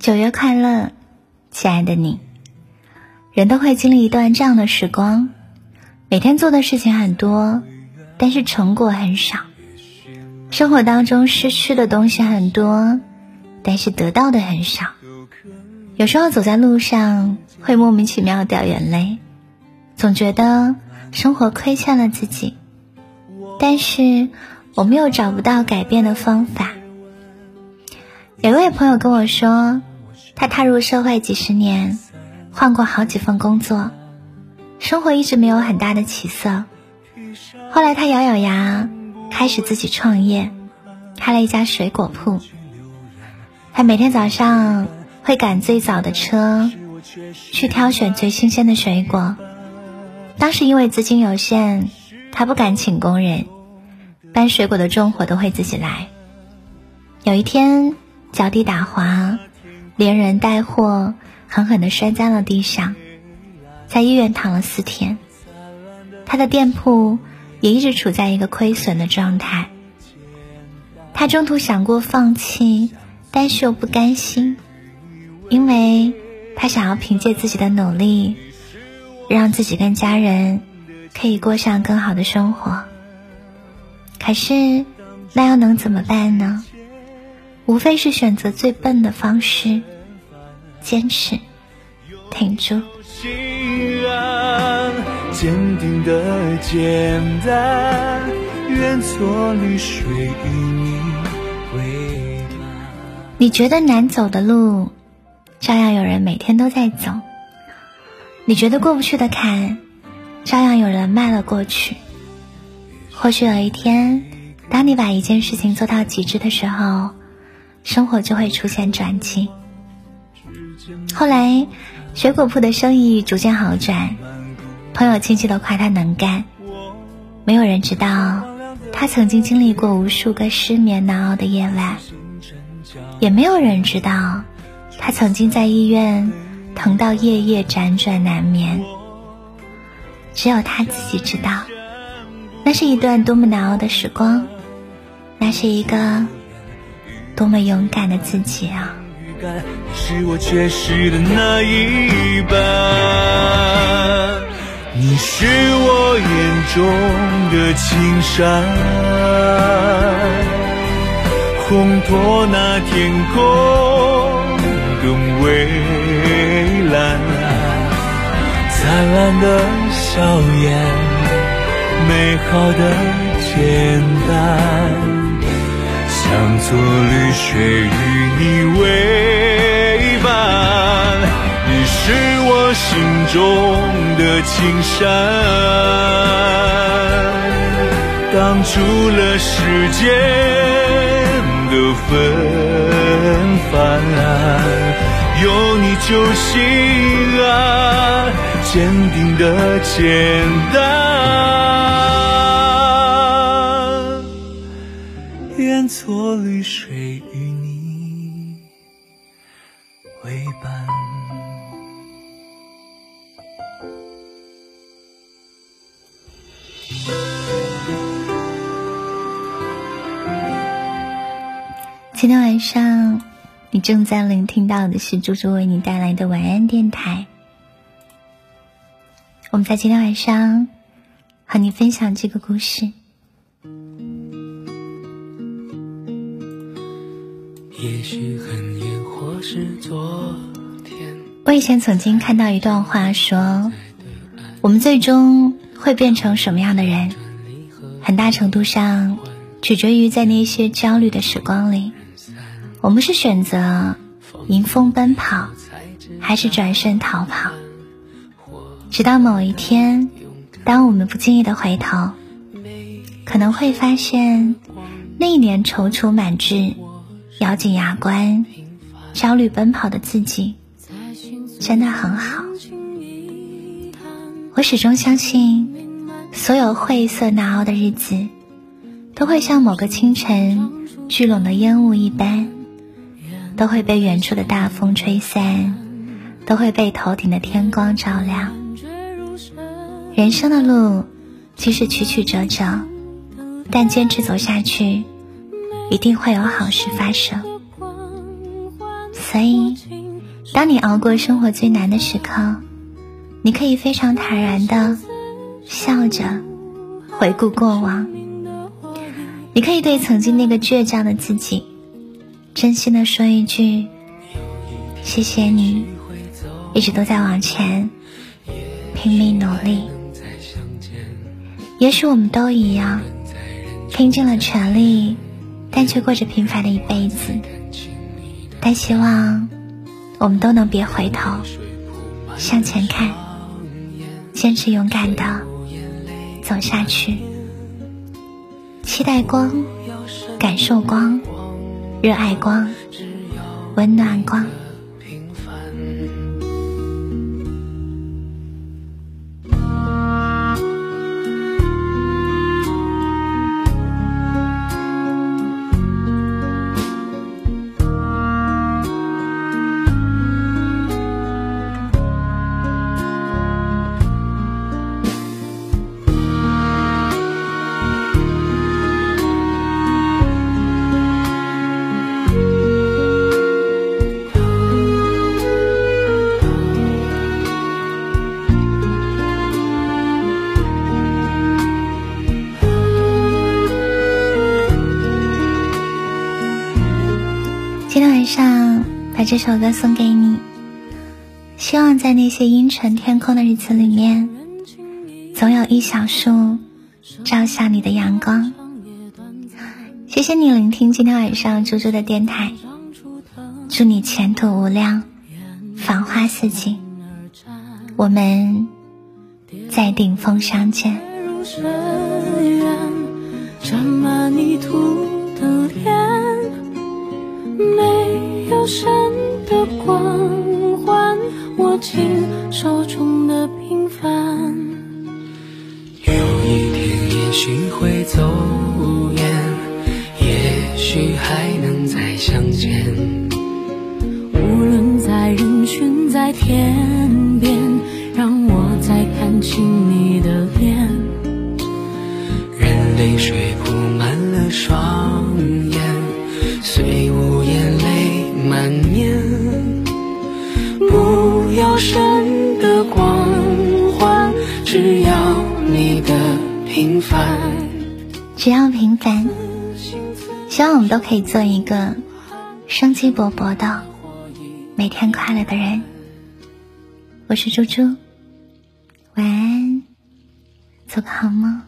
九月快乐，亲爱的你。人都会经历一段这样的时光，每天做的事情很多，但是成果很少。生活当中失去的东西很多，但是得到的很少。有时候走在路上会莫名其妙掉眼泪，总觉得生活亏欠了自己，但是我们又找不到改变的方法。有一位朋友跟我说，他踏入社会几十年，换过好几份工作，生活一直没有很大的起色。后来他咬咬牙。开始自己创业，开了一家水果铺。他每天早上会赶最早的车，去挑选最新鲜的水果。当时因为资金有限，他不敢请工人，搬水果的重活都会自己来。有一天脚底打滑，连人带货狠狠地摔在了地上，在医院躺了四天。他的店铺。也一直处在一个亏损的状态。他中途想过放弃，但是又不甘心，因为他想要凭借自己的努力，让自己跟家人可以过上更好的生活。可是，那又能怎么办呢？无非是选择最笨的方式，坚持，挺住。坚定的简单，愿做绿水与你为伴。你觉得难走的路，照样有人每天都在走；你觉得过不去的坎，照样有人迈了过去。或许有一天，当你把一件事情做到极致的时候，生活就会出现转机。后来，水果铺的生意逐渐好转。朋友亲戚都夸他能干，没有人知道他曾经经历过无数个失眠难熬的夜晚，也没有人知道他曾经在医院疼到夜夜辗转难眠。只有他自己知道，那是一段多么难熬的时光，那是一个多么勇敢的自己啊！是我缺失的那一半。你是我眼中的青山，烘托那天空更蔚蓝。灿烂的笑颜，美好的简单，当作绿水与你为伴。你是我心中。的青山，挡住了世间的纷繁。有你就心安，坚定的简单，做绿水与你为伴。今天晚上，你正在聆听到的是猪猪为你带来的晚安电台。我们在今天晚上和你分享这个故事。也许很远，或是昨天。我以前曾经看到一段话，说我们最终会变成什么样的人，很大程度上取决于在那些焦虑的时光里。我们是选择迎风奔跑，还是转身逃跑？直到某一天，当我们不经意的回头，可能会发现那一年踌躇满志、咬紧牙关、焦虑奔跑的自己，真的很好。我始终相信，所有晦涩难熬的日子，都会像某个清晨聚拢的烟雾一般。都会被远处的大风吹散，都会被头顶的天光照亮。人生的路即使曲曲折折，但坚持走下去，一定会有好事发生。所以，当你熬过生活最难的时刻，你可以非常坦然的笑着回顾过往。你可以对曾经那个倔强的自己，真心的说一句：谢谢你，一直都在往前拼命努力。也许我们都一样，拼尽了全力，但却过着平凡的一辈子。但希望我们都能别回头，向前看，坚持勇敢的走下去。期待光，感受光，热爱光，温暖光。把这首歌送给你，希望在那些阴沉天空的日子里面，总有一小束照向你的阳光。谢谢你聆听今天晚上猪猪的电台，祝你前途无量，繁花似锦。我们在顶峰相见。没有神的光环，握紧手中的平凡。有一天也许会走远，也许还能再相见。无论在人群，在天边，让我再看清你的脸。任泪水铺满了双眼，虽无满面。不要神的光环，只要你的平凡。只要平凡，希望我们都可以做一个生机勃勃的、每天快乐的人。我是猪猪，晚安，做个好梦。